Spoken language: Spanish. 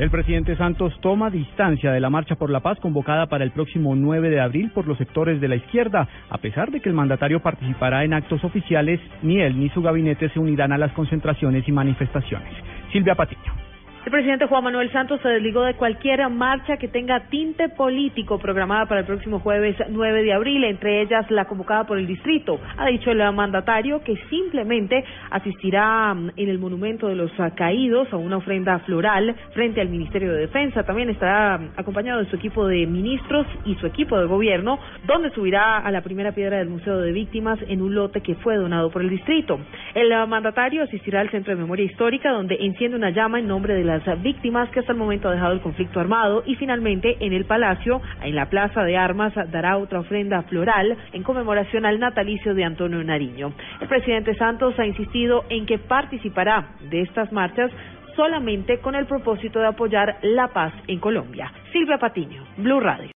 El presidente Santos toma distancia de la marcha por la paz convocada para el próximo 9 de abril por los sectores de la izquierda, a pesar de que el mandatario participará en actos oficiales, ni él ni su gabinete se unirán a las concentraciones y manifestaciones. Silvia Patiño. El presidente Juan Manuel Santos se desligó de cualquier marcha que tenga tinte político programada para el próximo jueves 9 de abril, entre ellas la convocada por el distrito. Ha dicho el mandatario que simplemente asistirá mm, en el monumento de los caídos a una ofrenda floral frente al Ministerio de Defensa. También estará mm, acompañado de su equipo de ministros y su equipo de gobierno, donde subirá a la primera piedra del Museo de Víctimas en un lote que fue donado por el distrito. El mandatario asistirá al Centro de Memoria Histórica, donde enciende una llama en nombre de las víctimas que hasta el momento ha dejado el conflicto armado y finalmente en el Palacio, en la Plaza de Armas, dará otra ofrenda floral en conmemoración al natalicio de Antonio Nariño. El presidente Santos ha insistido en que participará de estas marchas solamente con el propósito de apoyar la paz en Colombia. Silvia Patiño, Blue Radio.